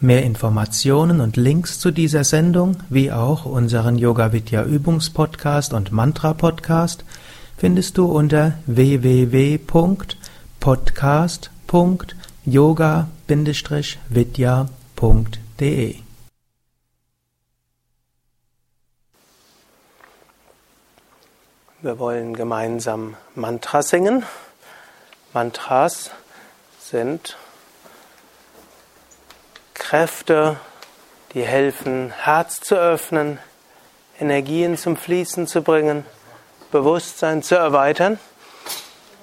Mehr Informationen und Links zu dieser Sendung, wie auch unseren Yoga Vidya Übungspodcast und Mantra Podcast findest du unter www.podcast.yoga-vidya.de. Wir wollen gemeinsam Mantra singen. Mantras sind Kräfte, die helfen, Herz zu öffnen, Energien zum Fließen zu bringen, Bewusstsein zu erweitern.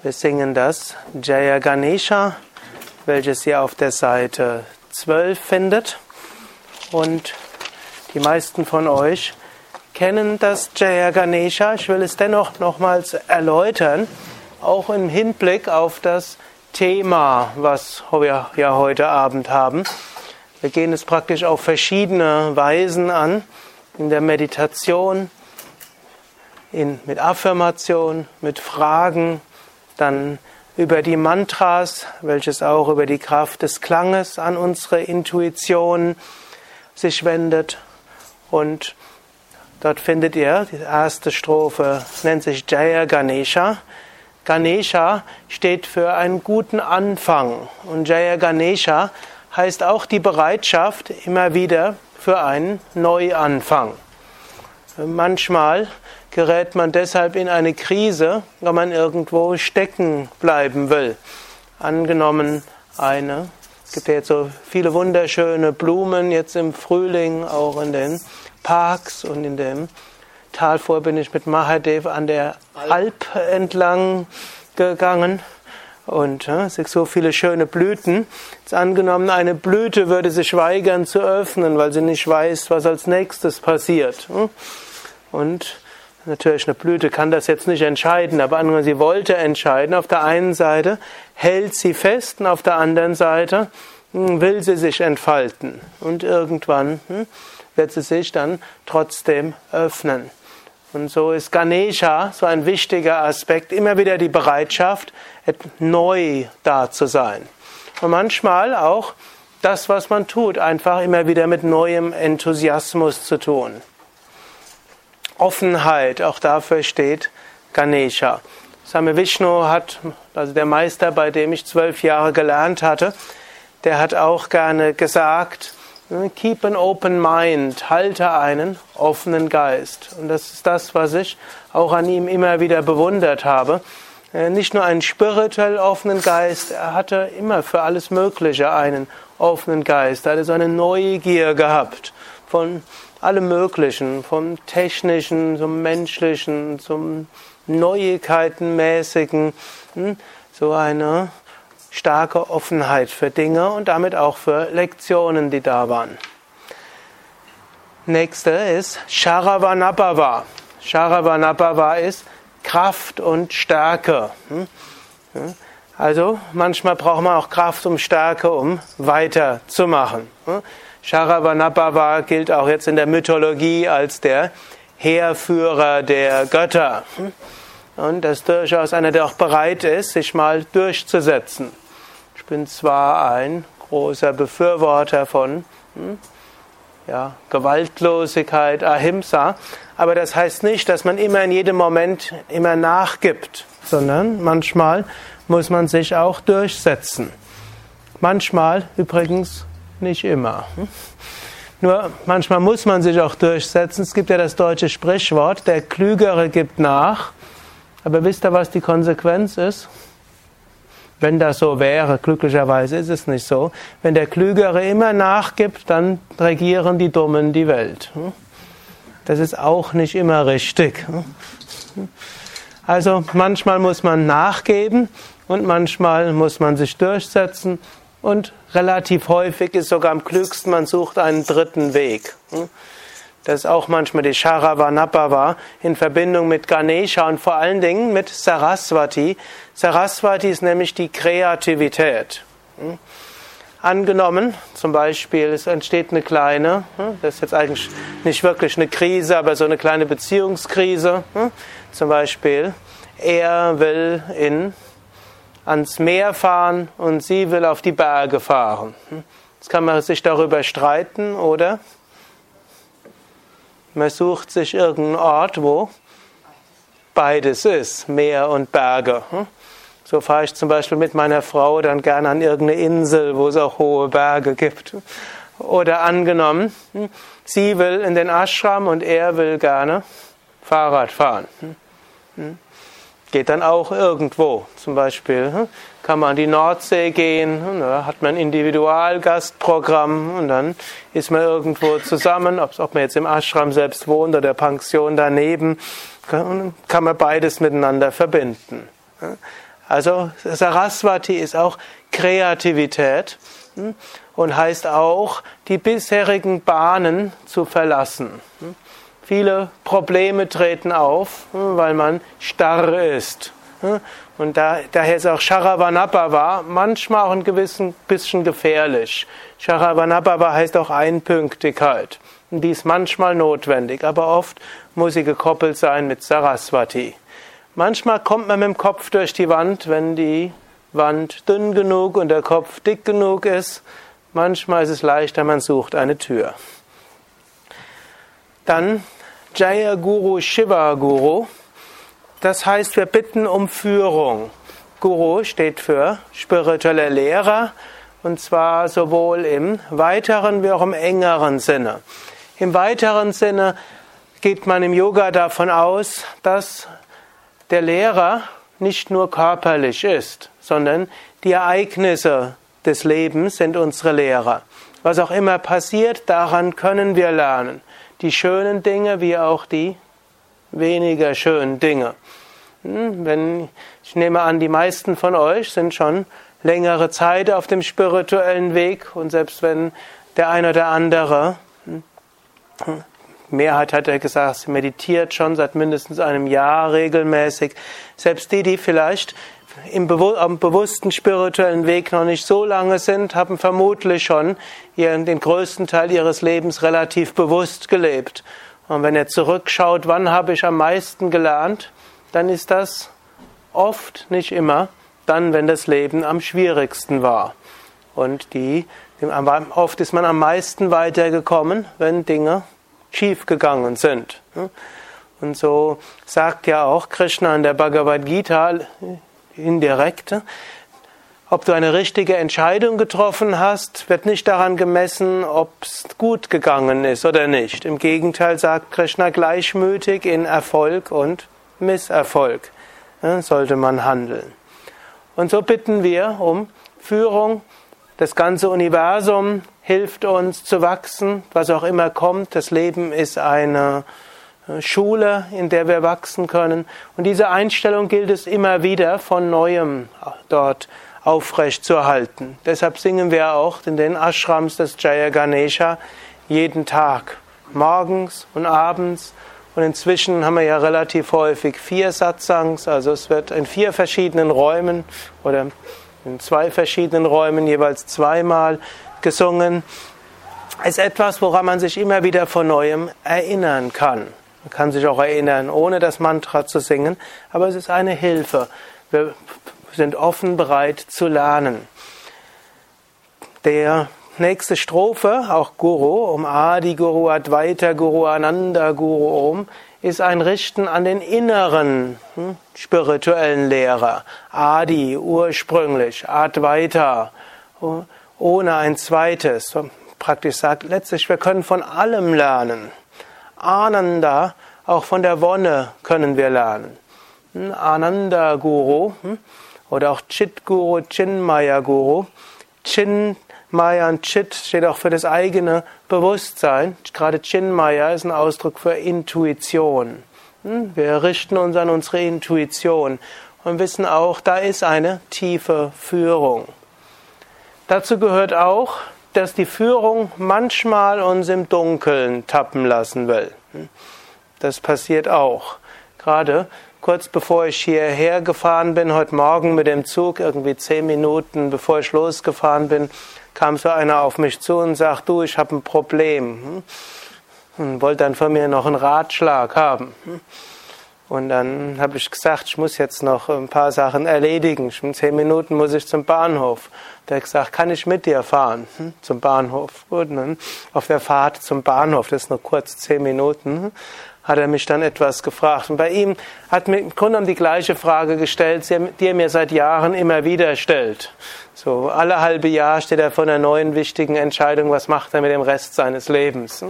Wir singen das Jaya Ganesha, welches ihr auf der Seite 12 findet. Und die meisten von euch kennen das Jaya Ganesha. Ich will es dennoch nochmals erläutern, auch im Hinblick auf das Thema, was wir ja heute Abend haben. Wir gehen es praktisch auf verschiedene Weisen an. In der Meditation, in, mit Affirmation, mit Fragen, dann über die Mantras, welches auch über die Kraft des Klanges an unsere Intuition sich wendet. Und dort findet ihr die erste Strophe, nennt sich Jaya Ganesha. Ganesha steht für einen guten Anfang. Und Jaya Ganesha heißt auch die Bereitschaft immer wieder für einen Neuanfang. Manchmal gerät man deshalb in eine Krise, weil man irgendwo stecken bleiben will. Angenommen eine, es gibt ja jetzt so viele wunderschöne Blumen jetzt im Frühling, auch in den Parks und in dem Tal vor bin ich mit Mahadev an der Alp entlang gegangen und es sind so viele schöne Blüten. Jetzt angenommen, eine Blüte würde sich weigern zu öffnen, weil sie nicht weiß, was als nächstes passiert. Und natürlich, eine Blüte kann das jetzt nicht entscheiden, aber angenommen, sie wollte entscheiden. Auf der einen Seite hält sie fest und auf der anderen Seite hm, will sie sich entfalten. Und irgendwann hm, wird sie sich dann trotzdem öffnen. Und so ist Ganesha so ein wichtiger Aspekt, immer wieder die Bereitschaft, neu da zu sein. Und manchmal auch das, was man tut, einfach immer wieder mit neuem Enthusiasmus zu tun. Offenheit, auch dafür steht Ganesha. Same Vishnu hat, also der Meister, bei dem ich zwölf Jahre gelernt hatte, der hat auch gerne gesagt, Keep an open mind, halte einen offenen Geist. Und das ist das, was ich auch an ihm immer wieder bewundert habe. Äh, nicht nur einen spirituell offenen Geist, er hatte immer für alles Mögliche einen offenen Geist. Er hatte so eine Neugier gehabt von allem Möglichen, vom Technischen zum Menschlichen, zum Neuigkeitenmäßigen. Hm, so eine starke Offenheit für Dinge und damit auch für Lektionen, die da waren. Nächste ist Sharavanapava. Sharavanapava ist Kraft und Stärke. Hm? Also manchmal braucht man auch Kraft und Stärke, um weiterzumachen. Hm? Sharavanapava gilt auch jetzt in der Mythologie als der Heerführer der Götter. Hm? Und das ist durchaus einer, der auch bereit ist, sich mal durchzusetzen. Ich bin zwar ein großer Befürworter von hm, ja, Gewaltlosigkeit, Ahimsa, aber das heißt nicht, dass man immer in jedem Moment immer nachgibt, sondern manchmal muss man sich auch durchsetzen. Manchmal übrigens nicht immer. Hm. Nur manchmal muss man sich auch durchsetzen. Es gibt ja das deutsche Sprichwort, der Klügere gibt nach. Aber wisst ihr, was die Konsequenz ist? Wenn das so wäre, glücklicherweise ist es nicht so. Wenn der Klügere immer nachgibt, dann regieren die Dummen die Welt. Das ist auch nicht immer richtig. Also manchmal muss man nachgeben und manchmal muss man sich durchsetzen Und relativ häufig ist sogar am klügsten, man sucht einen dritten Weg. Hm? Das auch manchmal die Sharavanapava in Verbindung mit Ganesha und vor allen Dingen mit Saraswati. Saraswati ist nämlich die Kreativität. Hm? Angenommen, zum Beispiel, es entsteht eine kleine, hm? das ist jetzt eigentlich nicht wirklich eine Krise, aber so eine kleine Beziehungskrise. Zum Beispiel, er will in ans Meer fahren und sie will auf die Berge fahren. Jetzt kann man sich darüber streiten oder man sucht sich irgendeinen Ort, wo beides ist, Meer und Berge. So fahre ich zum Beispiel mit meiner Frau dann gerne an irgendeine Insel, wo es auch hohe Berge gibt. Oder angenommen, sie will in den Ashram und er will gerne Fahrrad fahren geht dann auch irgendwo. Zum Beispiel hm, kann man an die Nordsee gehen, hm, da hat man ein Individualgastprogramm und dann ist man irgendwo zusammen, ob man jetzt im Ashram selbst wohnt oder der Pension daneben, kann man beides miteinander verbinden. Also Saraswati ist auch Kreativität hm, und heißt auch, die bisherigen Bahnen zu verlassen. Viele Probleme treten auf, hm, weil man starr ist. Hm. Und da, daher ist auch Sharavanapava manchmal auch ein gewissen bisschen gefährlich. Sharavanapava heißt auch Einpünktigkeit. Und die ist manchmal notwendig, aber oft muss sie gekoppelt sein mit Saraswati. Manchmal kommt man mit dem Kopf durch die Wand, wenn die Wand dünn genug und der Kopf dick genug ist. Manchmal ist es leichter, man sucht eine Tür. Dann Jaya Guru Shiva Guru. Das heißt, wir bitten um Führung. Guru steht für spirituelle Lehrer und zwar sowohl im weiteren wie auch im engeren Sinne. Im weiteren Sinne geht man im Yoga davon aus, dass der Lehrer nicht nur körperlich ist, sondern die Ereignisse des Lebens sind unsere Lehrer. Was auch immer passiert, daran können wir lernen die schönen Dinge wie auch die weniger schönen Dinge. Hm, wenn, ich nehme an, die meisten von euch sind schon längere Zeit auf dem spirituellen Weg und selbst wenn der eine oder andere, hm, Mehrheit hat er gesagt, sie meditiert schon seit mindestens einem Jahr regelmäßig, selbst die, die vielleicht im bewussten spirituellen Weg noch nicht so lange sind, haben vermutlich schon den größten Teil ihres Lebens relativ bewusst gelebt. Und wenn ihr zurückschaut, wann habe ich am meisten gelernt, dann ist das oft, nicht immer, dann, wenn das Leben am schwierigsten war. Und die, oft ist man am meisten weitergekommen, wenn Dinge schiefgegangen sind. Und so sagt ja auch Krishna in der Bhagavad Gita, indirekt. Ob du eine richtige Entscheidung getroffen hast, wird nicht daran gemessen, ob es gut gegangen ist oder nicht. Im Gegenteil sagt Krishna gleichmütig in Erfolg und Misserfolg sollte man handeln. Und so bitten wir um Führung. Das ganze Universum hilft uns zu wachsen, was auch immer kommt. Das Leben ist eine Schule, in der wir wachsen können. Und diese Einstellung gilt es immer wieder von neuem dort aufrecht zu erhalten. Deshalb singen wir auch in den Ashrams des Jaya Ganesha jeden Tag, morgens und abends. Und inzwischen haben wir ja relativ häufig vier Satsangs, also es wird in vier verschiedenen Räumen oder in zwei verschiedenen Räumen jeweils zweimal gesungen. Es ist etwas, woran man sich immer wieder von neuem erinnern kann. Man kann sich auch erinnern, ohne das Mantra zu singen, aber es ist eine Hilfe. Wir sind offen bereit zu lernen. Der nächste Strophe, auch Guru, um Adi Guru, Advaita Guru, Ananda Guru um, ist ein Richten an den inneren hm, spirituellen Lehrer. Adi, ursprünglich, Advaita, ohne ein zweites. Praktisch sagt letztlich, wir können von allem lernen. Ananda, auch von der Wonne können wir lernen. Hm, Ananda Guru hm, oder auch Chit Guru, Chinmaya Guru. Chinmaya und Chit steht auch für das eigene Bewusstsein. Gerade Chinmaya ist ein Ausdruck für Intuition. Hm, wir richten uns an unsere Intuition und wissen auch, da ist eine tiefe Führung. Dazu gehört auch, dass die Führung manchmal uns im Dunkeln tappen lassen will. Das passiert auch. Gerade kurz bevor ich hierher gefahren bin, heute Morgen mit dem Zug, irgendwie zehn Minuten bevor ich losgefahren bin, kam so einer auf mich zu und sagt, du, ich habe ein Problem. Und wollte dann von mir noch einen Ratschlag haben. Und dann habe ich gesagt, ich muss jetzt noch ein paar Sachen erledigen. In zehn Minuten muss ich zum Bahnhof. Der hat gesagt, kann ich mit dir fahren hm, zum Bahnhof? Gut, dann auf der Fahrt zum Bahnhof, das ist nur kurz zehn Minuten, hat er mich dann etwas gefragt. Und bei ihm hat mir im Grunde genommen die gleiche Frage gestellt, die er mir seit Jahren immer wieder stellt. So alle halbe Jahr steht er vor einer neuen wichtigen Entscheidung, was macht er mit dem Rest seines Lebens?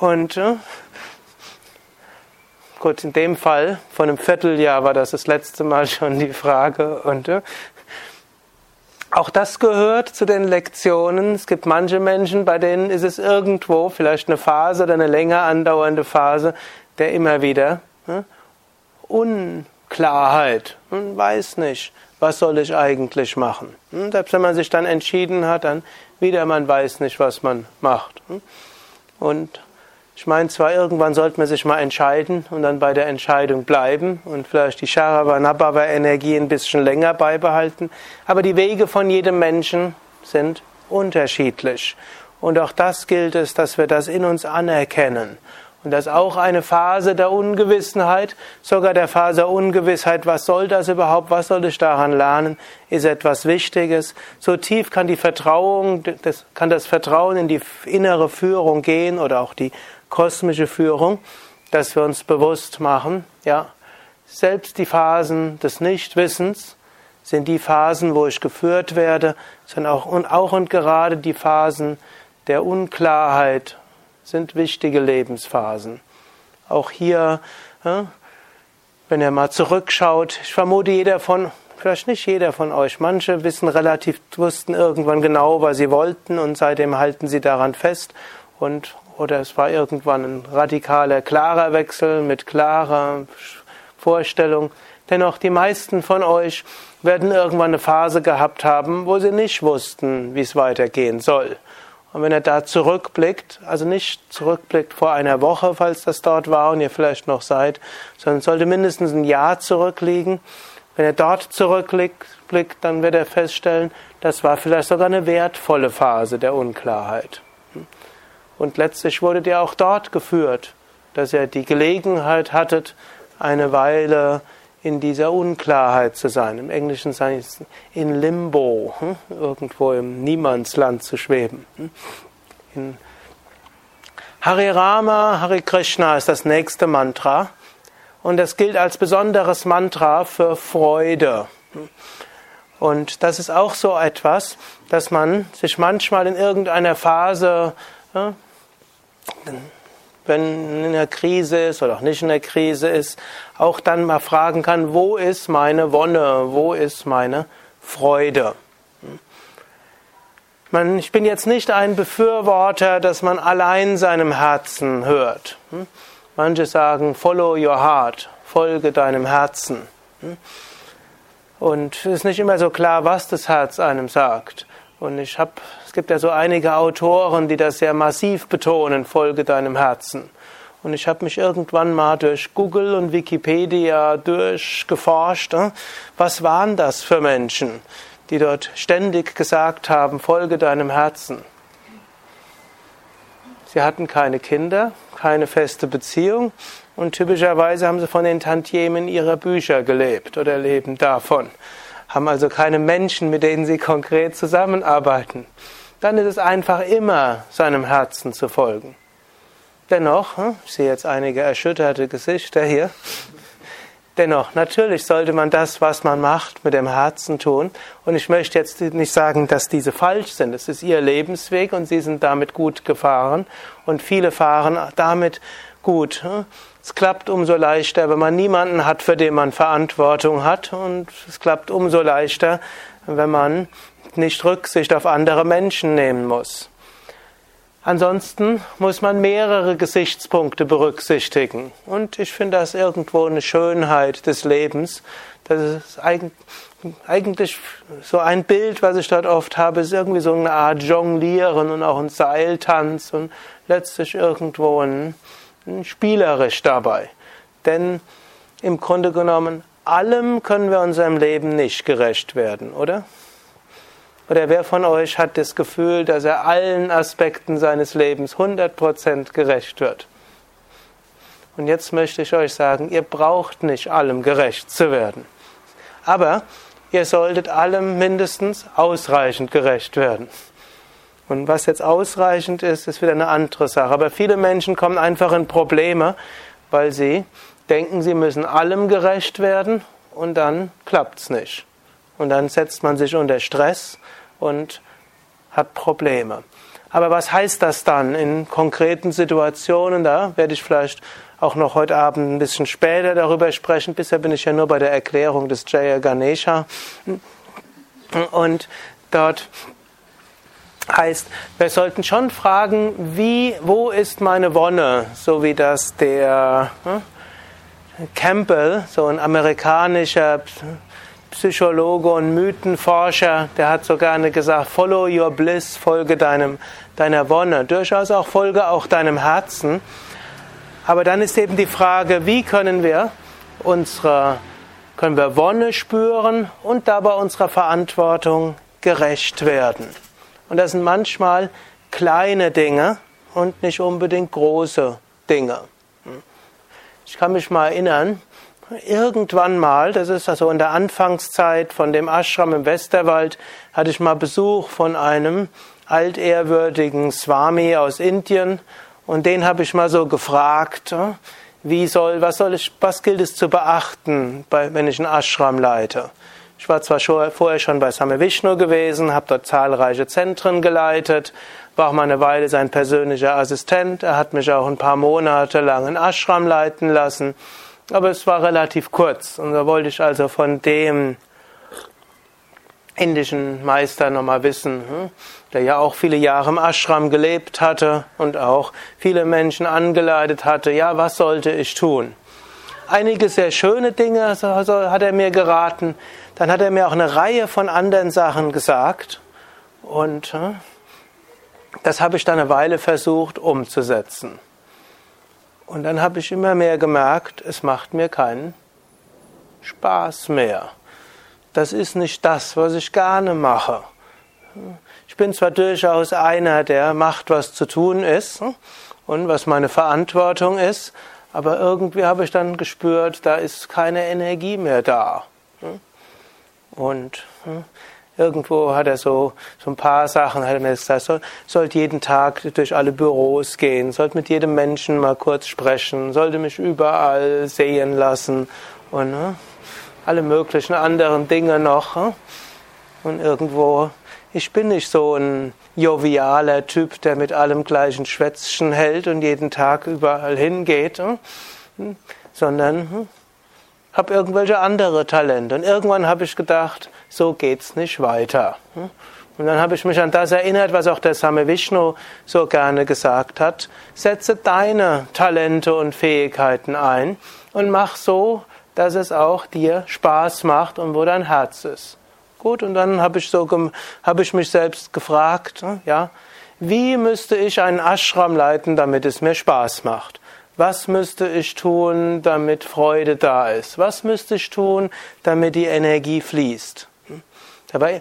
Und äh, gut, in dem Fall, von einem Vierteljahr war das das letzte Mal schon die Frage. Und äh, auch das gehört zu den Lektionen. Es gibt manche Menschen, bei denen ist es irgendwo vielleicht eine Phase oder eine länger andauernde Phase, der immer wieder ne, Unklarheit. Man weiß nicht, was soll ich eigentlich machen. Hm, selbst wenn man sich dann entschieden hat, dann wieder man weiß nicht, was man macht. Hm. Und ich meine zwar, irgendwann sollte man sich mal entscheiden und dann bei der Entscheidung bleiben und vielleicht die Sharavanabhava-Energie ein bisschen länger beibehalten, aber die Wege von jedem Menschen sind unterschiedlich. Und auch das gilt es, dass wir das in uns anerkennen. Und das ist auch eine Phase der Ungewissenheit, sogar der Phase der Ungewissheit, was soll das überhaupt, was soll ich daran lernen, ist etwas Wichtiges. So tief kann die Vertrauung, das, kann das Vertrauen in die innere Führung gehen oder auch die kosmische Führung, dass wir uns bewusst machen, ja, selbst die Phasen des Nichtwissens sind die Phasen, wo ich geführt werde, sondern auch und, auch und gerade die Phasen der Unklarheit sind wichtige Lebensphasen. Auch hier, wenn ihr mal zurückschaut, ich vermute jeder von, vielleicht nicht jeder von euch, manche wissen relativ, wussten irgendwann genau, was sie wollten und seitdem halten sie daran fest und oder es war irgendwann ein radikaler, klarer Wechsel mit klarer Vorstellung. Dennoch, die meisten von euch werden irgendwann eine Phase gehabt haben, wo sie nicht wussten, wie es weitergehen soll. Und wenn er da zurückblickt, also nicht zurückblickt vor einer Woche, falls das dort war und ihr vielleicht noch seid, sondern sollte mindestens ein Jahr zurückliegen. Wenn er dort zurückblickt, dann wird er feststellen, das war vielleicht sogar eine wertvolle Phase der Unklarheit. Und letztlich wurdet ihr auch dort geführt, dass ihr die Gelegenheit hattet, eine Weile in dieser Unklarheit zu sein. Im Englischen sage ich in Limbo, hm? irgendwo im Niemandsland zu schweben. Hm? In Hare Rama, Hare Krishna ist das nächste Mantra und das gilt als besonderes Mantra für Freude. Und das ist auch so etwas, dass man sich manchmal in irgendeiner Phase wenn in der Krise ist oder auch nicht in der Krise ist, auch dann mal fragen kann, wo ist meine Wonne, wo ist meine Freude? ich bin jetzt nicht ein Befürworter, dass man allein seinem Herzen hört. Manche sagen, follow your heart, folge deinem Herzen. Und es ist nicht immer so klar, was das Herz einem sagt. Und ich habe, es gibt ja so einige Autoren, die das sehr massiv betonen, folge deinem Herzen. Und ich habe mich irgendwann mal durch Google und Wikipedia durchgeforscht, äh, was waren das für Menschen, die dort ständig gesagt haben, folge deinem Herzen. Sie hatten keine Kinder, keine feste Beziehung und typischerweise haben sie von den Tantiemen ihrer Bücher gelebt oder leben davon haben also keine Menschen, mit denen sie konkret zusammenarbeiten, dann ist es einfach immer seinem Herzen zu folgen. Dennoch, hm, ich sehe jetzt einige erschütterte Gesichter hier, dennoch, natürlich sollte man das, was man macht, mit dem Herzen tun. Und ich möchte jetzt nicht sagen, dass diese falsch sind. Es ist ihr Lebensweg und sie sind damit gut gefahren und viele fahren damit gut. Hm. Es klappt umso leichter, wenn man niemanden hat, für den man Verantwortung hat. Und es klappt umso leichter, wenn man nicht Rücksicht auf andere Menschen nehmen muss. Ansonsten muss man mehrere Gesichtspunkte berücksichtigen. Und ich finde das irgendwo eine Schönheit des Lebens. Das ist eigentlich so ein Bild, was ich dort oft habe, ist irgendwie so eine Art Jonglieren und auch ein Seiltanz und letztlich irgendwo ein, ein spielerisch dabei. Denn im Grunde genommen, allem können wir unserem Leben nicht gerecht werden, oder? Oder wer von euch hat das Gefühl, dass er allen Aspekten seines Lebens 100% gerecht wird? Und jetzt möchte ich euch sagen, ihr braucht nicht allem gerecht zu werden. Aber ihr solltet allem mindestens ausreichend gerecht werden. Und was jetzt ausreichend ist, ist wieder eine andere Sache. Aber viele Menschen kommen einfach in Probleme, weil sie denken, sie müssen allem gerecht werden und dann klappt es nicht. Und dann setzt man sich unter Stress und hat Probleme. Aber was heißt das dann in konkreten Situationen? Da werde ich vielleicht auch noch heute Abend ein bisschen später darüber sprechen. Bisher bin ich ja nur bei der Erklärung des Jaya Ganesha. Und dort heißt, wir sollten schon fragen, wie, wo ist meine Wonne? So wie das der hm, Campbell, so ein amerikanischer Psychologe und Mythenforscher, der hat so gerne gesagt, follow your bliss, folge deinem, deiner Wonne. Durchaus auch folge auch deinem Herzen. Aber dann ist eben die Frage, wie können wir unsere, können wir Wonne spüren und dabei unserer Verantwortung gerecht werden. Und das sind manchmal kleine Dinge und nicht unbedingt große Dinge. Ich kann mich mal erinnern, irgendwann mal, das ist also in der Anfangszeit von dem Ashram im Westerwald, hatte ich mal Besuch von einem altehrwürdigen Swami aus Indien und den habe ich mal so gefragt, wie soll, was soll ich, was gilt es zu beachten, wenn ich einen Ashram leite? Ich war zwar vorher schon bei Same Vishnu gewesen, habe dort zahlreiche Zentren geleitet, war auch mal eine Weile sein persönlicher Assistent. Er hat mich auch ein paar Monate lang in Ashram leiten lassen. Aber es war relativ kurz. Und da wollte ich also von dem indischen Meister nochmal wissen, hm, der ja auch viele Jahre im Ashram gelebt hatte und auch viele Menschen angeleitet hatte, ja, was sollte ich tun? Einige sehr schöne Dinge hat er mir geraten, dann hat er mir auch eine Reihe von anderen Sachen gesagt und hm, das habe ich dann eine Weile versucht umzusetzen. Und dann habe ich immer mehr gemerkt, es macht mir keinen Spaß mehr. Das ist nicht das, was ich gerne mache. Ich bin zwar durchaus einer, der macht, was zu tun ist und was meine Verantwortung ist, aber irgendwie habe ich dann gespürt, da ist keine Energie mehr da. Und Irgendwo hat er so, so ein paar Sachen, hat er mir gesagt, soll, sollte jeden Tag durch alle Büros gehen, sollte mit jedem Menschen mal kurz sprechen, sollte mich überall sehen lassen und ne, alle möglichen anderen Dinge noch. Ne? Und irgendwo, ich bin nicht so ein jovialer Typ, der mit allem gleichen Schwätzchen hält und jeden Tag überall hingeht, ne? sondern hm, habe irgendwelche andere Talente. Und irgendwann habe ich gedacht, so geht's nicht weiter. Und dann habe ich mich an das erinnert, was auch der Same Vishnu so gerne gesagt hat. Setze deine Talente und Fähigkeiten ein und mach so, dass es auch dir Spaß macht und wo dein Herz ist. Gut, und dann habe ich so habe ich mich selbst gefragt, ja, wie müsste ich einen Ashram leiten, damit es mir Spaß macht? Was müsste ich tun, damit Freude da ist? Was müsste ich tun, damit die Energie fließt? Dabei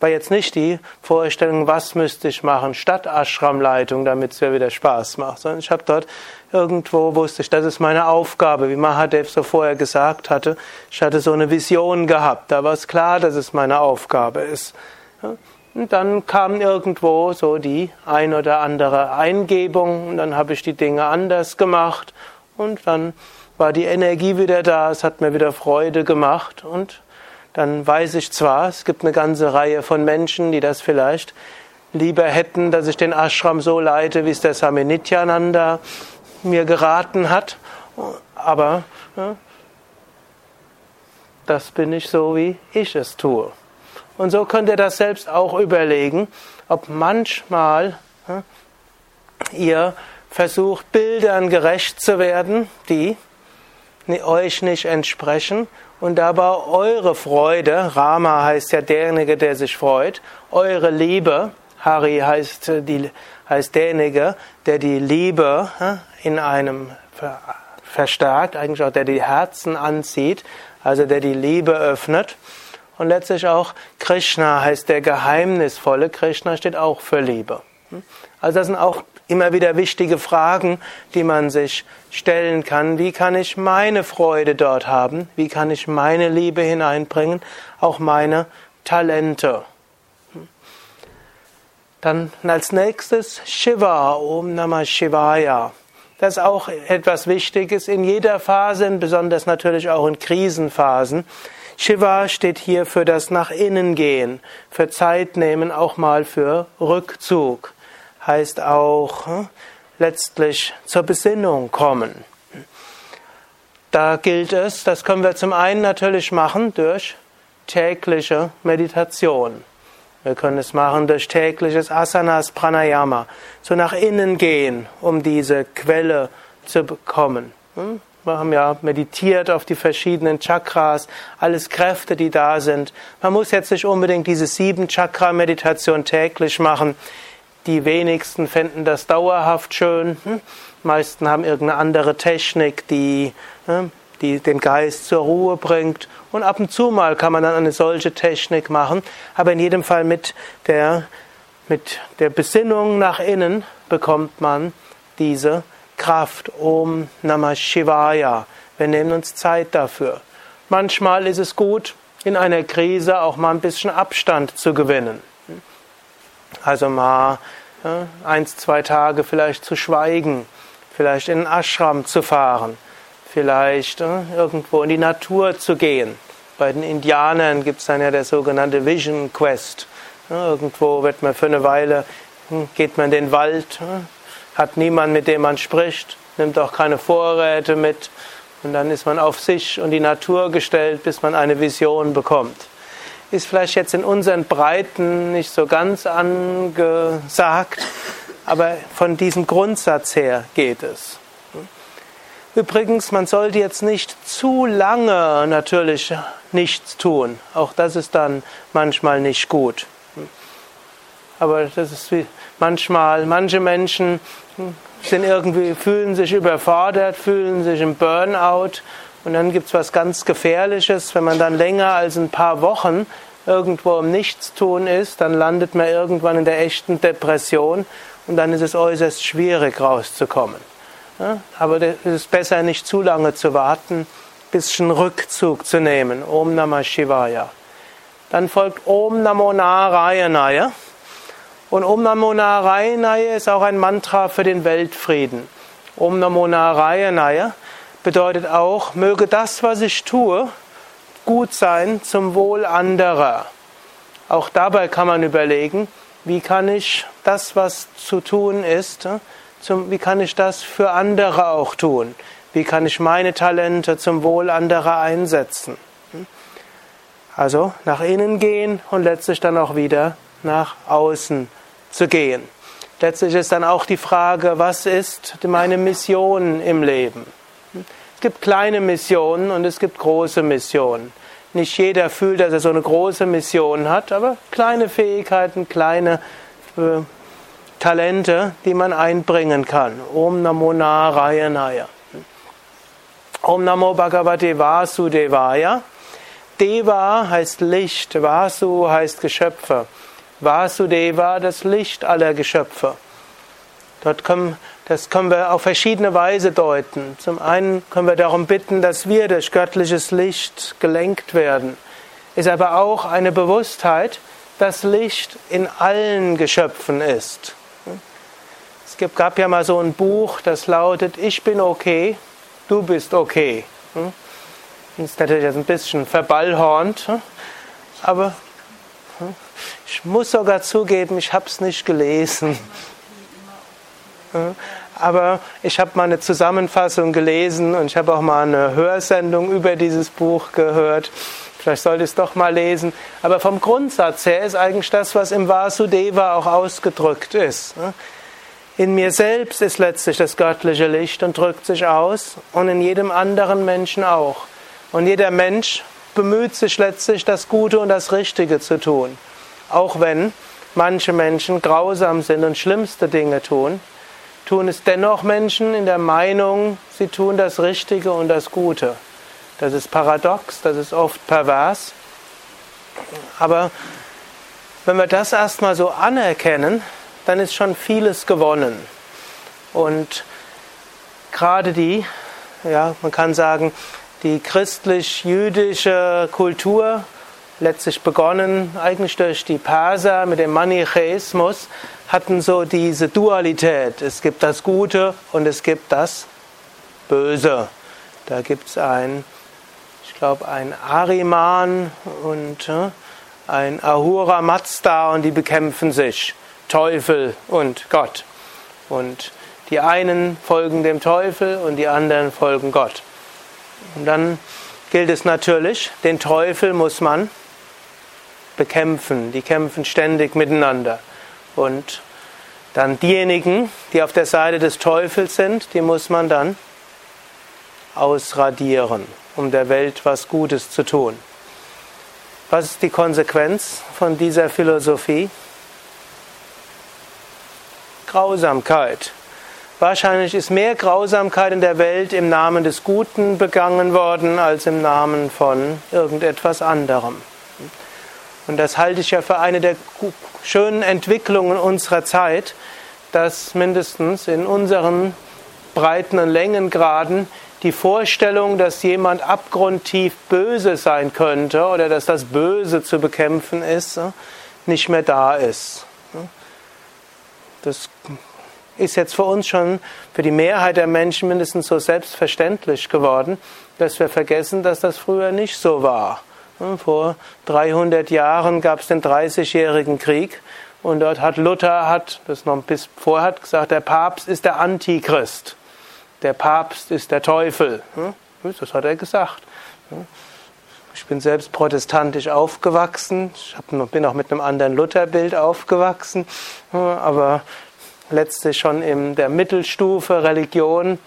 war jetzt nicht die Vorstellung, was müsste ich machen statt Ashramleitung, damit es mir wieder Spaß macht, sondern ich habe dort irgendwo wusste ich, das ist meine Aufgabe, wie Mahadev so vorher gesagt hatte. Ich hatte so eine Vision gehabt, da war es klar, dass es meine Aufgabe ist. Und dann kam irgendwo so die ein oder andere Eingebung. Und dann habe ich die Dinge anders gemacht. Und dann war die Energie wieder da, es hat mir wieder Freude gemacht. Und dann weiß ich zwar, es gibt eine ganze Reihe von Menschen, die das vielleicht lieber hätten, dass ich den Ashram so leite, wie es der Swami Nityananda mir geraten hat, aber ja, das bin ich so, wie ich es tue. Und so könnt ihr das selbst auch überlegen, ob manchmal ihr versucht Bildern gerecht zu werden, die euch nicht entsprechen und dabei eure Freude, Rama heißt ja derjenige, der sich freut, eure Liebe, Hari heißt, die, heißt derjenige, der die Liebe in einem verstärkt, eigentlich auch der die Herzen anzieht, also der die Liebe öffnet. Und letztlich auch Krishna heißt der Geheimnisvolle. Krishna steht auch für Liebe. Also das sind auch immer wieder wichtige Fragen, die man sich stellen kann. Wie kann ich meine Freude dort haben? Wie kann ich meine Liebe hineinbringen? Auch meine Talente. Dann als nächstes Shiva, Om Namah Shivaya. Das ist auch etwas Wichtiges in jeder Phase, besonders natürlich auch in Krisenphasen. Shiva steht hier für das Nach innen gehen, für Zeit nehmen, auch mal für Rückzug. Heißt auch hm, letztlich zur Besinnung kommen. Da gilt es, das können wir zum einen natürlich machen durch tägliche Meditation. Wir können es machen durch tägliches Asanas Pranayama, so nach innen gehen, um diese Quelle zu bekommen. Hm? Wir haben ja meditiert auf die verschiedenen Chakras, alles Kräfte, die da sind. Man muss jetzt nicht unbedingt diese sieben Chakra-Meditation täglich machen. Die wenigsten finden das dauerhaft schön. Hm? meisten haben irgendeine andere Technik, die, hm, die den Geist zur Ruhe bringt. Und ab und zu mal kann man dann eine solche Technik machen. Aber in jedem Fall mit der, mit der Besinnung nach innen bekommt man diese Kraft. Om Namah Shivaya. Wir nehmen uns Zeit dafür. Manchmal ist es gut, in einer Krise auch mal ein bisschen Abstand zu gewinnen. Also mal ja, eins, zwei Tage vielleicht zu schweigen, vielleicht in den Ashram zu fahren, vielleicht irgendwo in die Natur zu gehen. Bei den Indianern gibt es dann ja der sogenannte Vision Quest. Irgendwo wird man für eine Weile, hm, geht man in den Wald, hat niemand, mit dem man spricht, nimmt auch keine Vorräte mit und dann ist man auf sich und die Natur gestellt, bis man eine Vision bekommt. Ist vielleicht jetzt in unseren Breiten nicht so ganz angesagt, aber von diesem Grundsatz her geht es. Übrigens, man sollte jetzt nicht zu lange natürlich nichts tun. Auch das ist dann manchmal nicht gut. Aber das ist wie manchmal, manche Menschen sind irgendwie, fühlen sich überfordert, fühlen sich im Burnout. Und dann gibt es was ganz Gefährliches, wenn man dann länger als ein paar Wochen irgendwo im Nichtstun ist, dann landet man irgendwann in der echten Depression und dann ist es äußerst schwierig rauszukommen. Aber es ist besser, nicht zu lange zu warten, ein bisschen Rückzug zu nehmen. Om Namah Shivaya. Dann folgt Om Namo Narayanaya. Und Om Namo Narayanaya ist auch ein Mantra für den Weltfrieden. Om Namo Narayanaya bedeutet auch, möge das, was ich tue, gut sein zum Wohl anderer. Auch dabei kann man überlegen, wie kann ich das, was zu tun ist, zum, wie kann ich das für andere auch tun? Wie kann ich meine Talente zum Wohl anderer einsetzen? Also nach innen gehen und letztlich dann auch wieder nach außen zu gehen. Letztlich ist dann auch die Frage, was ist meine Mission im Leben? Es gibt kleine Missionen und es gibt große Missionen. Nicht jeder fühlt, dass er so eine große Mission hat, aber kleine Fähigkeiten, kleine äh, Talente, die man einbringen kann. Om Namo Narayanaya. Om Namo Bhagavate Vasudevaya. Deva heißt Licht, Vasu heißt Geschöpfe. Vasudeva, das Licht aller Geschöpfe. Dort können, das können wir auf verschiedene Weise deuten. Zum einen können wir darum bitten, dass wir durch göttliches Licht gelenkt werden. Ist aber auch eine Bewusstheit, dass Licht in allen Geschöpfen ist. Es gab ja mal so ein Buch, das lautet, ich bin okay, du bist okay. Das ist natürlich jetzt ein bisschen verballhornt, aber ich muss sogar zugeben, ich habe es nicht gelesen. Aber ich habe mal eine Zusammenfassung gelesen und ich habe auch mal eine Hörsendung über dieses Buch gehört. Vielleicht sollte ich es doch mal lesen. Aber vom Grundsatz her ist eigentlich das, was im Vasudeva auch ausgedrückt ist. In mir selbst ist letztlich das göttliche Licht und drückt sich aus und in jedem anderen Menschen auch. Und jeder Mensch bemüht sich letztlich, das Gute und das Richtige zu tun. Auch wenn manche Menschen grausam sind und schlimmste Dinge tun, tun es dennoch Menschen in der Meinung, sie tun das Richtige und das Gute. Das ist paradox, das ist oft pervers. Aber wenn wir das erstmal so anerkennen, dann ist schon vieles gewonnen. Und gerade die, ja, man kann sagen, die christlich-jüdische Kultur, letztlich begonnen eigentlich durch die Perser mit dem Manichäismus, hatten so diese Dualität. Es gibt das Gute und es gibt das Böse. Da gibt es ein, ich glaube, ein Ariman und äh, ein Ahura Mazda und die bekämpfen sich. Teufel und Gott. Und die einen folgen dem Teufel und die anderen folgen Gott. Und dann gilt es natürlich, den Teufel muss man bekämpfen. Die kämpfen ständig miteinander. Und dann diejenigen, die auf der Seite des Teufels sind, die muss man dann ausradieren, um der Welt was Gutes zu tun. Was ist die Konsequenz von dieser Philosophie? Grausamkeit. Wahrscheinlich ist mehr Grausamkeit in der Welt im Namen des Guten begangen worden als im Namen von irgendetwas anderem. Und das halte ich ja für eine der schönen Entwicklungen unserer Zeit, dass mindestens in unseren Breiten und Längengraden die Vorstellung, dass jemand abgrundtief böse sein könnte oder dass das Böse zu bekämpfen ist, nicht mehr da ist. Das ist jetzt für uns schon, für die Mehrheit der Menschen mindestens so selbstverständlich geworden, dass wir vergessen, dass das früher nicht so war. Vor 300 Jahren gab es den Dreißigjährigen Krieg und dort hat Luther, hat das noch bis vorher gesagt, der Papst ist der Antichrist, der Papst ist der Teufel. Das hat er gesagt. Ich bin selbst protestantisch aufgewachsen. Ich bin auch mit einem anderen Lutherbild aufgewachsen. Aber letztlich schon in der Mittelstufe Religion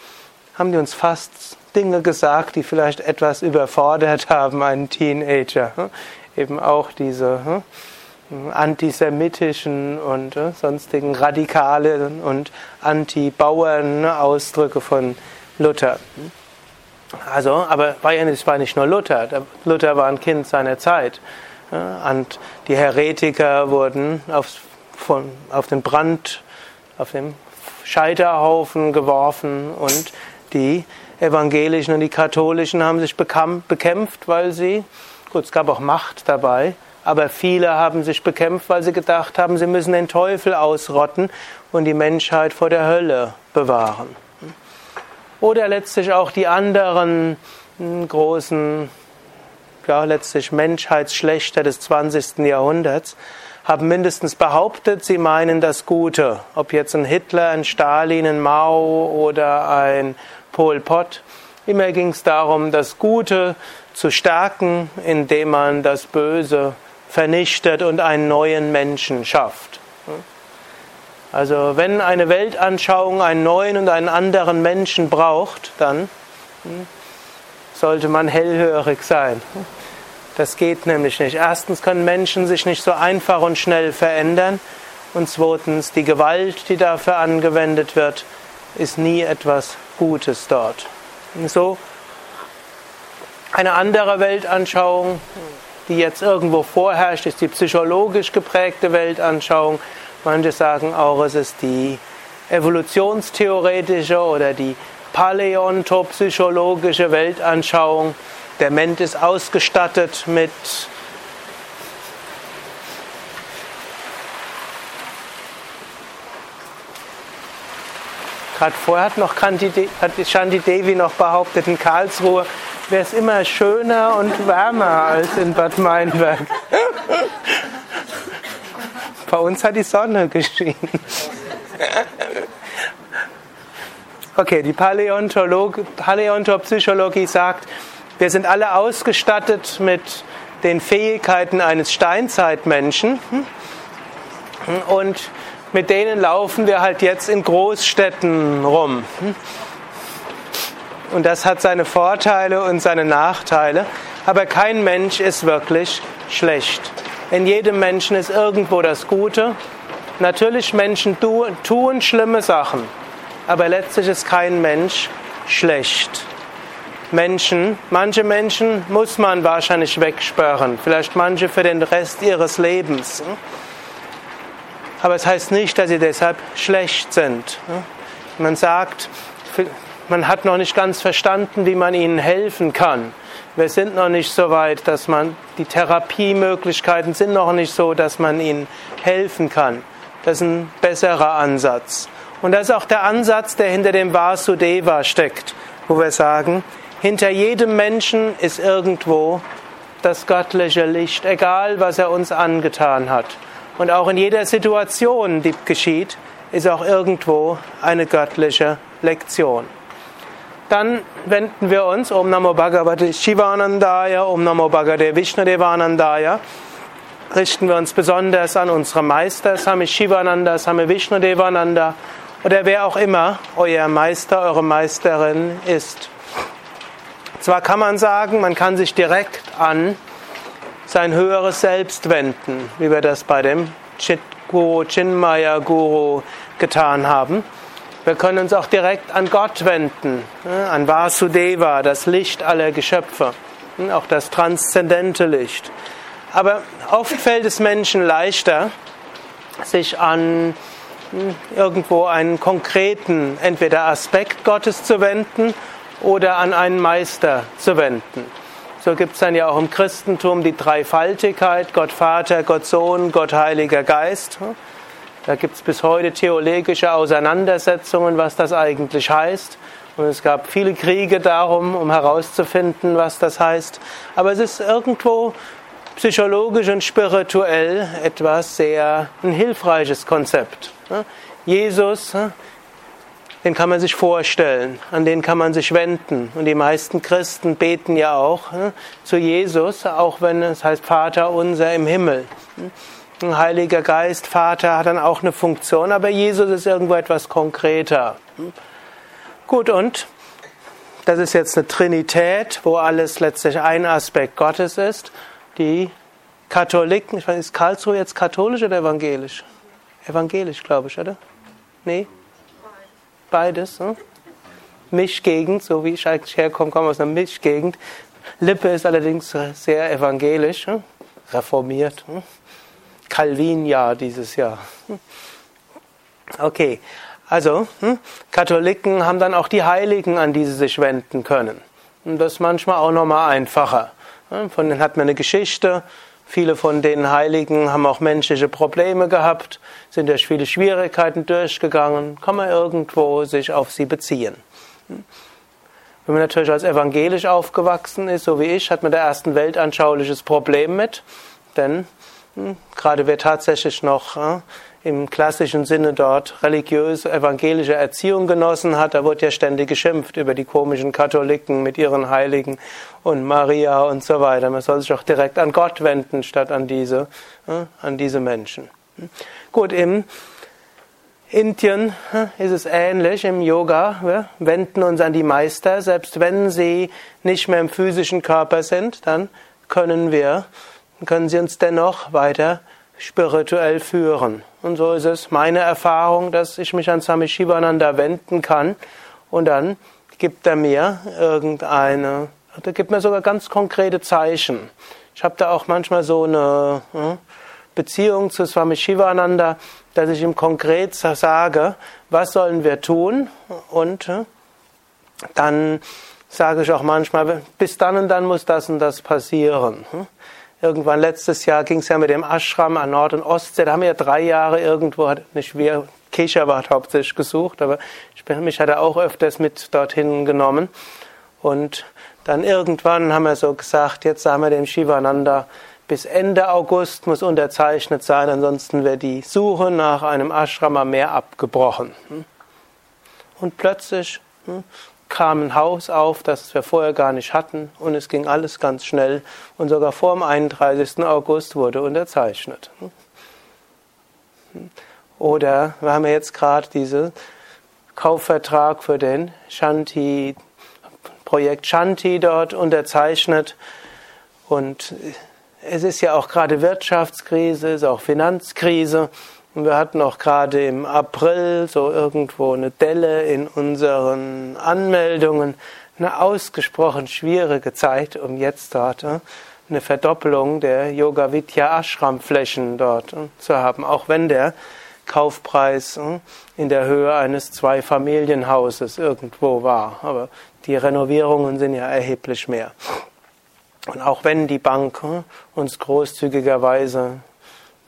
haben die uns fast Dinge gesagt, die vielleicht etwas überfordert haben, einen Teenager. Eben auch diese antisemitischen und sonstigen radikalen und anti-Bauern Ausdrücke von Luther. Also, aber nicht, war nicht nur Luther. Luther war ein Kind seiner Zeit. Und die Heretiker wurden auf, von, auf den Brand, auf den Scheiterhaufen geworfen und die Evangelischen und die Katholischen haben sich bekämpft, weil sie, gut, es gab auch Macht dabei, aber viele haben sich bekämpft, weil sie gedacht haben, sie müssen den Teufel ausrotten und die Menschheit vor der Hölle bewahren oder letztlich auch die anderen hm, großen, ja, letztlich Menschheitsschlechter des 20. Jahrhunderts haben mindestens behauptet, sie meinen das Gute. Ob jetzt ein Hitler, ein Stalin, ein Mao oder ein Pol Pot. Immer ging es darum, das Gute zu stärken, indem man das Böse vernichtet und einen neuen Menschen schafft. Also wenn eine Weltanschauung einen neuen und einen anderen Menschen braucht, dann hm, sollte man hellhörig sein. Das geht nämlich nicht. Erstens können Menschen sich nicht so einfach und schnell verändern. Und zweitens, die Gewalt, die dafür angewendet wird, ist nie etwas Gutes dort. Und so eine andere Weltanschauung, die jetzt irgendwo vorherrscht, ist die psychologisch geprägte Weltanschauung. Manche sagen auch, es ist die evolutionstheoretische oder die paläontopsychologische Weltanschauung. Der Mensch ist ausgestattet mit Gerade vorher hat noch Shanti Devi noch behauptet, in Karlsruhe wäre es immer schöner und wärmer als in Bad Meinberg. Bei uns hat die Sonne geschienen. Okay, die Paläontopsychologie sagt, wir sind alle ausgestattet mit den Fähigkeiten eines Steinzeitmenschen und mit denen laufen wir halt jetzt in Großstädten rum. Und das hat seine Vorteile und seine Nachteile. Aber kein Mensch ist wirklich schlecht. In jedem Menschen ist irgendwo das Gute. Natürlich, Menschen tun schlimme Sachen. Aber letztlich ist kein Mensch schlecht. Menschen, manche Menschen muss man wahrscheinlich wegsperren, vielleicht manche für den Rest ihres Lebens. Aber es heißt nicht, dass sie deshalb schlecht sind. Man sagt, man hat noch nicht ganz verstanden, wie man ihnen helfen kann. Wir sind noch nicht so weit, dass man die Therapiemöglichkeiten sind noch nicht so, dass man ihnen helfen kann. Das ist ein besserer Ansatz. Und das ist auch der Ansatz, der hinter dem Vasudeva steckt, wo wir sagen, hinter jedem Menschen ist irgendwo das göttliche Licht, egal was er uns angetan hat. Und auch in jeder Situation, die geschieht, ist auch irgendwo eine göttliche Lektion. Dann wenden wir uns Om Namo Bhagavate Shivanandaya, Om Namo Bhagavate Vishnudevanandaya. Richten wir uns besonders an unsere Meister, Sami Shivananda, Sami Vishnudevananda oder wer auch immer euer Meister, eure Meisterin ist. Zwar kann man sagen, man kann sich direkt an sein höheres Selbst wenden, wie wir das bei dem Chit Guru, Chinmaya Guru getan haben. Wir können uns auch direkt an Gott wenden, an Vasudeva, das Licht aller Geschöpfe, auch das transzendente Licht. Aber oft fällt es Menschen leichter, sich an hm, irgendwo einen konkreten, entweder Aspekt Gottes zu wenden oder an einen Meister zu wenden. So gibt es dann ja auch im Christentum die Dreifaltigkeit, Gott Vater, Gott Sohn, Gott Heiliger Geist. Da gibt es bis heute theologische Auseinandersetzungen, was das eigentlich heißt. Und es gab viele Kriege darum, um herauszufinden, was das heißt. Aber es ist irgendwo psychologisch und spirituell etwas sehr ein hilfreiches Konzept. Jesus den kann man sich vorstellen, an den kann man sich wenden. Und die meisten Christen beten ja auch ne, zu Jesus, auch wenn es heißt Vater unser im Himmel. Ein Heiliger Geist, Vater hat dann auch eine Funktion, aber Jesus ist irgendwo etwas konkreter. Gut, und das ist jetzt eine Trinität, wo alles letztlich ein Aspekt Gottes ist. Die Katholiken, ich weiß, ist Karlsruhe jetzt katholisch oder evangelisch? Evangelisch, glaube ich, oder? Nee? Beides. Ne? Mischgegend, so wie ich eigentlich herkomme, komme aus einer Mischgegend. Lippe ist allerdings sehr evangelisch, ne? reformiert. Ne? Calvin-Jahr dieses Jahr. Okay, also hm? Katholiken haben dann auch die Heiligen, an die sie sich wenden können. Und das ist manchmal auch nochmal einfacher. Von denen hat man eine Geschichte, Viele von den Heiligen haben auch menschliche Probleme gehabt, sind durch viele Schwierigkeiten durchgegangen, kann man irgendwo sich auf sie beziehen. Wenn man natürlich als evangelisch aufgewachsen ist, so wie ich, hat man da erst ein weltanschauliches Problem mit, denn hm, gerade wer tatsächlich noch äh, im klassischen Sinne dort religiöse, evangelische Erziehung genossen hat. Da wurde ja ständig geschimpft über die komischen Katholiken mit ihren Heiligen und Maria und so weiter. Man soll sich auch direkt an Gott wenden, statt an diese, äh, an diese Menschen. Gut, im Indien äh, ist es ähnlich im Yoga. Wir wenden uns an die Meister. Selbst wenn sie nicht mehr im physischen Körper sind, dann können wir, können sie uns dennoch weiter spirituell führen. Und so ist es meine Erfahrung, dass ich mich an Swami Shivananda wenden kann und dann gibt er mir irgendeine, er gibt mir sogar ganz konkrete Zeichen. Ich habe da auch manchmal so eine hm, Beziehung zu Swami Shivananda, dass ich ihm konkret sage, was sollen wir tun und hm, dann sage ich auch manchmal, bis dann und dann muss das und das passieren. Hm. Irgendwann letztes Jahr ging es ja mit dem Ashram an Nord- und Ostsee. Da haben wir ja drei Jahre irgendwo, nicht wir, Keshavat hauptsächlich gesucht, aber ich, mich hat er auch öfters mit dorthin genommen. Und dann irgendwann haben wir so gesagt, jetzt sagen wir dem Shivananda, bis Ende August muss unterzeichnet sein, ansonsten wird die Suche nach einem Ashram am Meer abgebrochen. Und plötzlich hm, kam ein Haus auf, das wir vorher gar nicht hatten und es ging alles ganz schnell und sogar vor dem 31. August wurde unterzeichnet. Oder wir haben ja jetzt gerade diesen Kaufvertrag für den Shanti, Projekt Shanti dort unterzeichnet. Und es ist ja auch gerade Wirtschaftskrise, es ist auch Finanzkrise. Und wir hatten auch gerade im April so irgendwo eine Delle in unseren Anmeldungen. Eine ausgesprochen schwierige Zeit, um jetzt dort äh, eine Verdoppelung der Yoga Vidya Ashram Flächen dort äh, zu haben. Auch wenn der Kaufpreis äh, in der Höhe eines Zweifamilienhauses irgendwo war. Aber die Renovierungen sind ja erheblich mehr. Und auch wenn die Bank uns großzügigerweise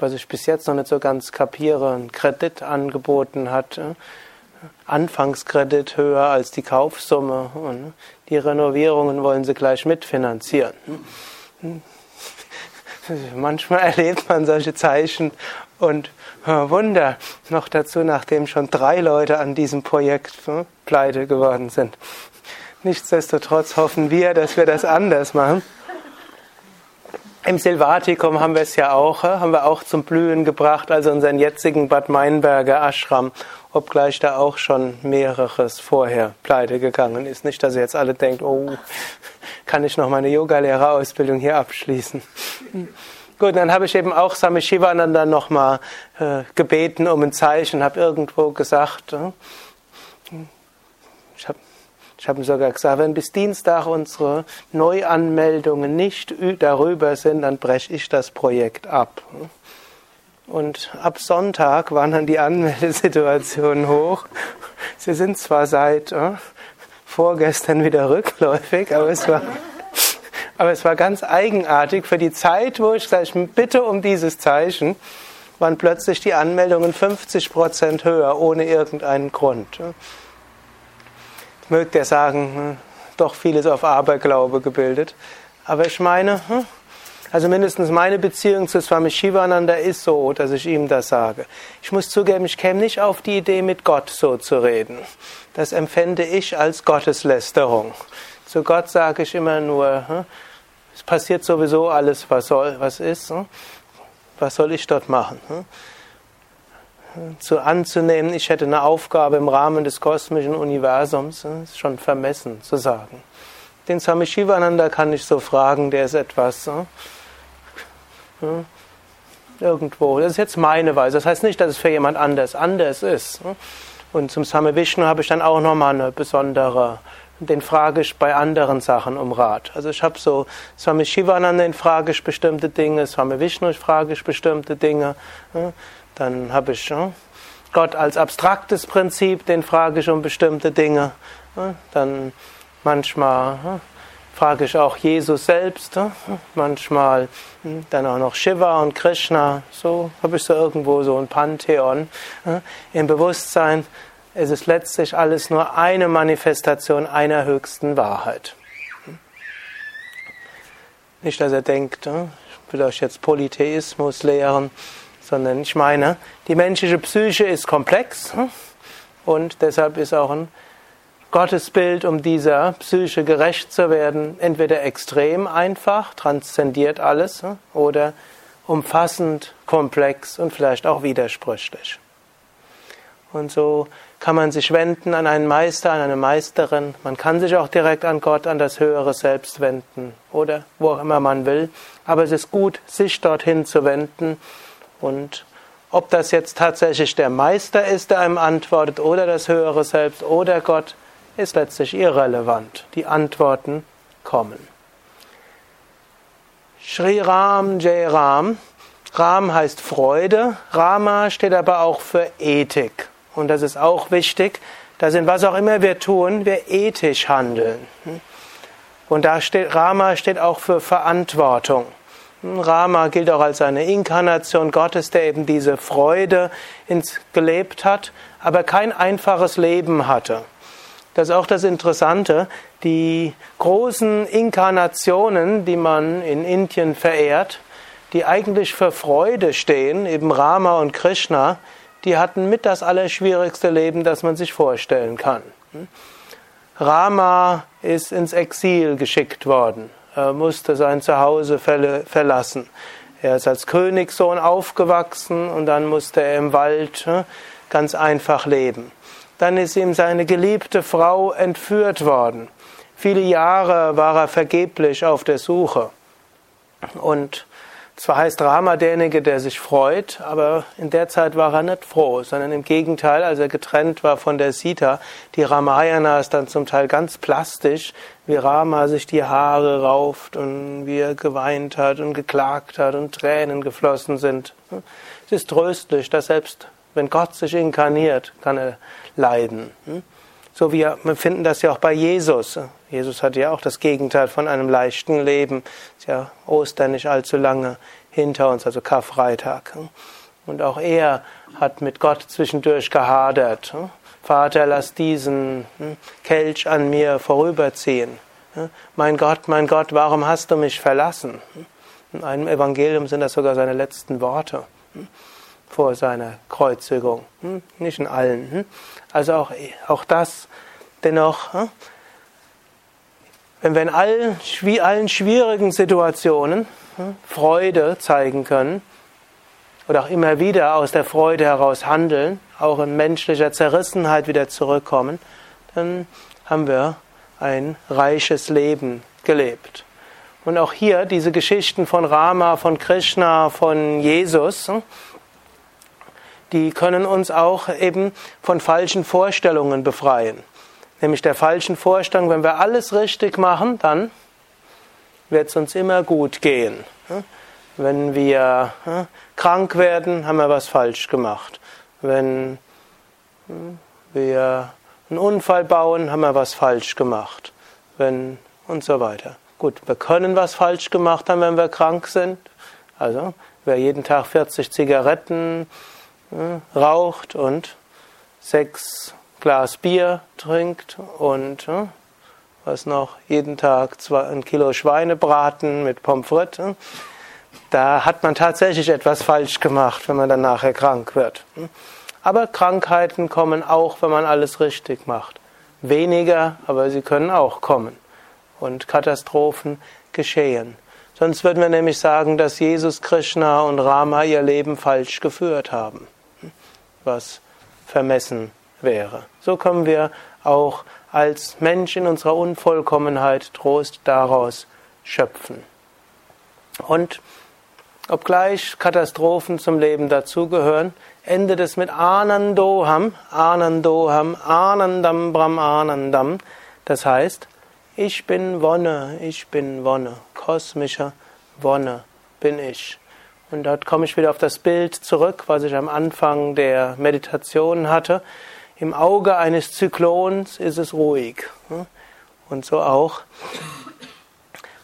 was ich bis jetzt noch nicht so ganz kapiere, einen Kredit angeboten hat. Anfangskredit höher als die Kaufsumme und die Renovierungen wollen sie gleich mitfinanzieren. Manchmal erlebt man solche Zeichen und Wunder, noch dazu, nachdem schon drei Leute an diesem Projekt pleite geworden sind. Nichtsdestotrotz hoffen wir, dass wir das anders machen. Im Silvatikum haben wir es ja auch, haben wir auch zum Blühen gebracht, also unseren jetzigen Bad Meinberger Ashram, obgleich da auch schon mehreres vorher pleite gegangen ist. Nicht, dass ihr jetzt alle denkt, oh, kann ich noch meine Yogalehrerausbildung hier abschließen. Gut, dann habe ich eben auch Sami Shivananda nochmal äh, gebeten um ein Zeichen, habe irgendwo gesagt, äh, ich habe sogar gesagt, wenn bis Dienstag unsere Neuanmeldungen nicht darüber sind, dann breche ich das Projekt ab. Und ab Sonntag waren dann die Anmeldesituationen hoch. Sie sind zwar seit äh, vorgestern wieder rückläufig, aber es war, aber es war ganz eigenartig. Für die Zeit, wo ich gesagt ich bitte um dieses Zeichen, waren plötzlich die Anmeldungen 50 Prozent höher, ohne irgendeinen Grund mögt ihr sagen, hm, doch vieles auf Aberglaube gebildet. Aber ich meine, hm, also mindestens meine Beziehung zu Swami Shivananda ist so, dass ich ihm das sage. Ich muss zugeben, ich käme nicht auf die Idee, mit Gott so zu reden. Das empfände ich als Gotteslästerung. Zu Gott sage ich immer nur, hm, es passiert sowieso alles, was soll, was ist. Was soll ich dort machen? Zu anzunehmen, ich hätte eine Aufgabe im Rahmen des kosmischen Universums, ist schon vermessen zu sagen. Den Swami Shivananda kann ich so fragen, der ist etwas äh, irgendwo. Das ist jetzt meine Weise. Das heißt nicht, dass es für jemand anders anders ist. Und zum Swami Vishnu habe ich dann auch nochmal eine besondere, den frage ich bei anderen Sachen um Rat. Also ich habe so Swami Shivananda, den frage ich bestimmte Dinge, Swami Vishnu frage ich bestimmte Dinge. Dann habe ich Gott als abstraktes Prinzip, den frage ich um bestimmte Dinge. Dann manchmal frage ich auch Jesus selbst, manchmal hm, dann auch noch Shiva und Krishna. So habe ich so irgendwo so ein Pantheon im Bewusstsein. Es ist letztlich alles nur eine Manifestation einer höchsten Wahrheit. Nicht, dass er denkt, ich will euch jetzt Polytheismus lehren sondern ich meine, die menschliche Psyche ist komplex hm? und deshalb ist auch ein Gottesbild, um dieser Psyche gerecht zu werden, entweder extrem einfach, transzendiert alles, hm? oder umfassend, komplex und vielleicht auch widersprüchlich. Und so kann man sich wenden an einen Meister, an eine Meisterin. Man kann sich auch direkt an Gott, an das höhere Selbst wenden oder wo auch immer man will. Aber es ist gut, sich dorthin zu wenden und ob das jetzt tatsächlich der Meister ist, der einem antwortet, oder das höhere Selbst, oder Gott, ist letztlich irrelevant. Die Antworten kommen. Shri Ram Jai Ram. Ram heißt Freude. Rama steht aber auch für Ethik. Und das ist auch wichtig, dass in was auch immer wir tun, wir ethisch handeln. Und da steht, Rama steht auch für Verantwortung. Rama gilt auch als eine Inkarnation Gottes, der eben diese Freude ins gelebt hat, aber kein einfaches Leben hatte. Das ist auch das Interessante. Die großen Inkarnationen, die man in Indien verehrt, die eigentlich für Freude stehen, eben Rama und Krishna, die hatten mit das allerschwierigste Leben, das man sich vorstellen kann. Rama ist ins Exil geschickt worden. Er musste sein Zuhause verlassen. Er ist als Königssohn aufgewachsen und dann musste er im Wald ne, ganz einfach leben. Dann ist ihm seine geliebte Frau entführt worden. Viele Jahre war er vergeblich auf der Suche. Und zwar heißt Rama derjenige, der sich freut, aber in der Zeit war er nicht froh, sondern im Gegenteil, als er getrennt war von der Sita, die Ramayana ist dann zum Teil ganz plastisch, wie Rama sich die Haare rauft und wie er geweint hat und geklagt hat und Tränen geflossen sind. Es ist tröstlich, dass selbst wenn Gott sich inkarniert, kann er leiden. So wir finden das ja auch bei Jesus. Jesus hat ja auch das Gegenteil von einem leichten Leben. Ist ja Ostern nicht allzu lange hinter uns, also Karfreitag. Und auch er hat mit Gott zwischendurch gehadert. Vater, lass diesen hm, Kelch an mir vorüberziehen. Mein Gott, mein Gott, warum hast du mich verlassen? In einem Evangelium sind das sogar seine letzten Worte vor seiner Kreuzigung. Nicht in allen. Also auch, auch das dennoch, hm? wenn wir in allen, allen schwierigen Situationen hm, Freude zeigen können oder auch immer wieder aus der Freude heraus handeln, auch in menschlicher Zerrissenheit wieder zurückkommen, dann haben wir ein reiches Leben gelebt. Und auch hier diese Geschichten von Rama, von Krishna, von Jesus, hm, die können uns auch eben von falschen Vorstellungen befreien. Nämlich der falschen Vorstellung, wenn wir alles richtig machen, dann wird es uns immer gut gehen. Wenn wir krank werden, haben wir was falsch gemacht. Wenn wir einen Unfall bauen, haben wir was falsch gemacht. Wenn und so weiter. Gut, wir können was falsch gemacht haben, wenn wir krank sind. Also, wer jeden Tag 40 Zigaretten raucht und sechs Glas Bier trinkt und äh, was noch jeden Tag zwei, ein Kilo Schweinebraten mit Pommes frites, äh, da hat man tatsächlich etwas falsch gemacht, wenn man dann nachher krank wird. Aber Krankheiten kommen auch, wenn man alles richtig macht. Weniger, aber sie können auch kommen. Und Katastrophen geschehen. Sonst würden wir nämlich sagen, dass Jesus, Krishna und Rama ihr Leben falsch geführt haben was vermessen wäre. So können wir auch als Mensch in unserer Unvollkommenheit Trost daraus schöpfen. Und obgleich Katastrophen zum Leben dazugehören, endet es mit Anandoham, Anandoham, Anandam Brahm Anandam. Das heißt, ich bin Wonne, ich bin Wonne, kosmischer Wonne bin ich. Und dort komme ich wieder auf das Bild zurück, was ich am Anfang der Meditation hatte. Im Auge eines Zyklons ist es ruhig. Und so auch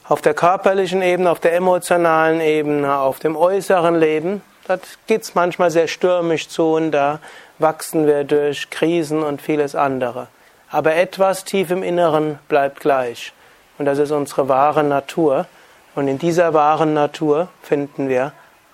auf der körperlichen Ebene, auf der emotionalen Ebene, auf dem äußeren Leben. Da geht es manchmal sehr stürmisch zu und da wachsen wir durch Krisen und vieles andere. Aber etwas tief im Inneren bleibt gleich. Und das ist unsere wahre Natur. Und in dieser wahren Natur finden wir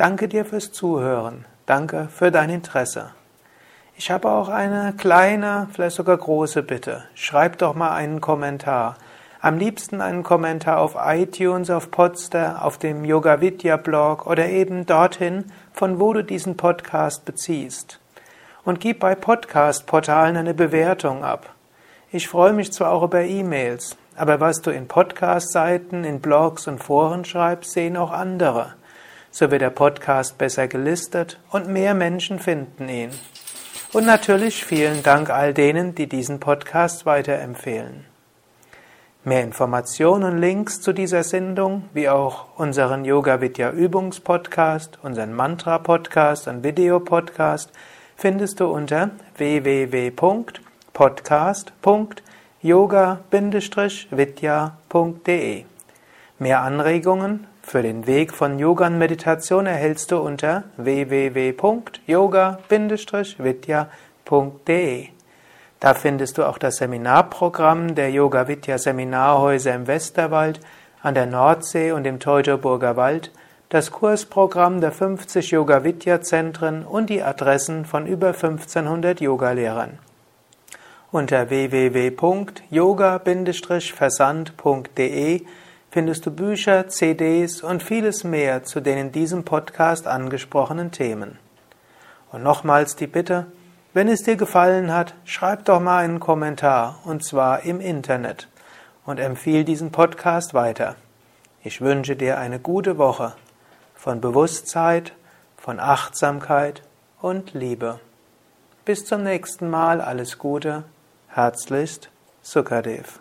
Danke dir fürs Zuhören. Danke für dein Interesse. Ich habe auch eine kleine, vielleicht sogar große Bitte. Schreib doch mal einen Kommentar. Am liebsten einen Kommentar auf iTunes, auf Podster, auf dem Yoga Vidya Blog oder eben dorthin, von wo du diesen Podcast beziehst. Und gib bei Podcast-Portalen eine Bewertung ab. Ich freue mich zwar auch über E-Mails, aber was du in Podcast-Seiten, in Blogs und Foren schreibst, sehen auch andere. So wird der Podcast besser gelistet und mehr Menschen finden ihn. Und natürlich vielen Dank all denen, die diesen Podcast weiterempfehlen. Mehr Informationen und Links zu dieser Sendung, wie auch unseren Yoga Vidya Übungspodcast, unseren Mantra Podcast und Video Podcast findest du unter www.podcast.yoga-vidya.de. Mehr Anregungen für den Weg von Yoga und Meditation erhältst du unter www.yoga-vidya.de. Da findest du auch das Seminarprogramm der Yoga Vidya Seminarhäuser im Westerwald, an der Nordsee und im Teutoburger Wald, das Kursprogramm der 50 Yoga Vidya Zentren und die Adressen von über 1500 Yogalehrern. Unter www.yoga-versand.de findest du Bücher, CDs und vieles mehr zu den in diesem Podcast angesprochenen Themen. Und nochmals die Bitte, wenn es dir gefallen hat, schreib doch mal einen Kommentar, und zwar im Internet, und empfiehl diesen Podcast weiter. Ich wünsche dir eine gute Woche von Bewusstheit, von Achtsamkeit und Liebe. Bis zum nächsten Mal, alles Gute, herzlichst, Sukadev.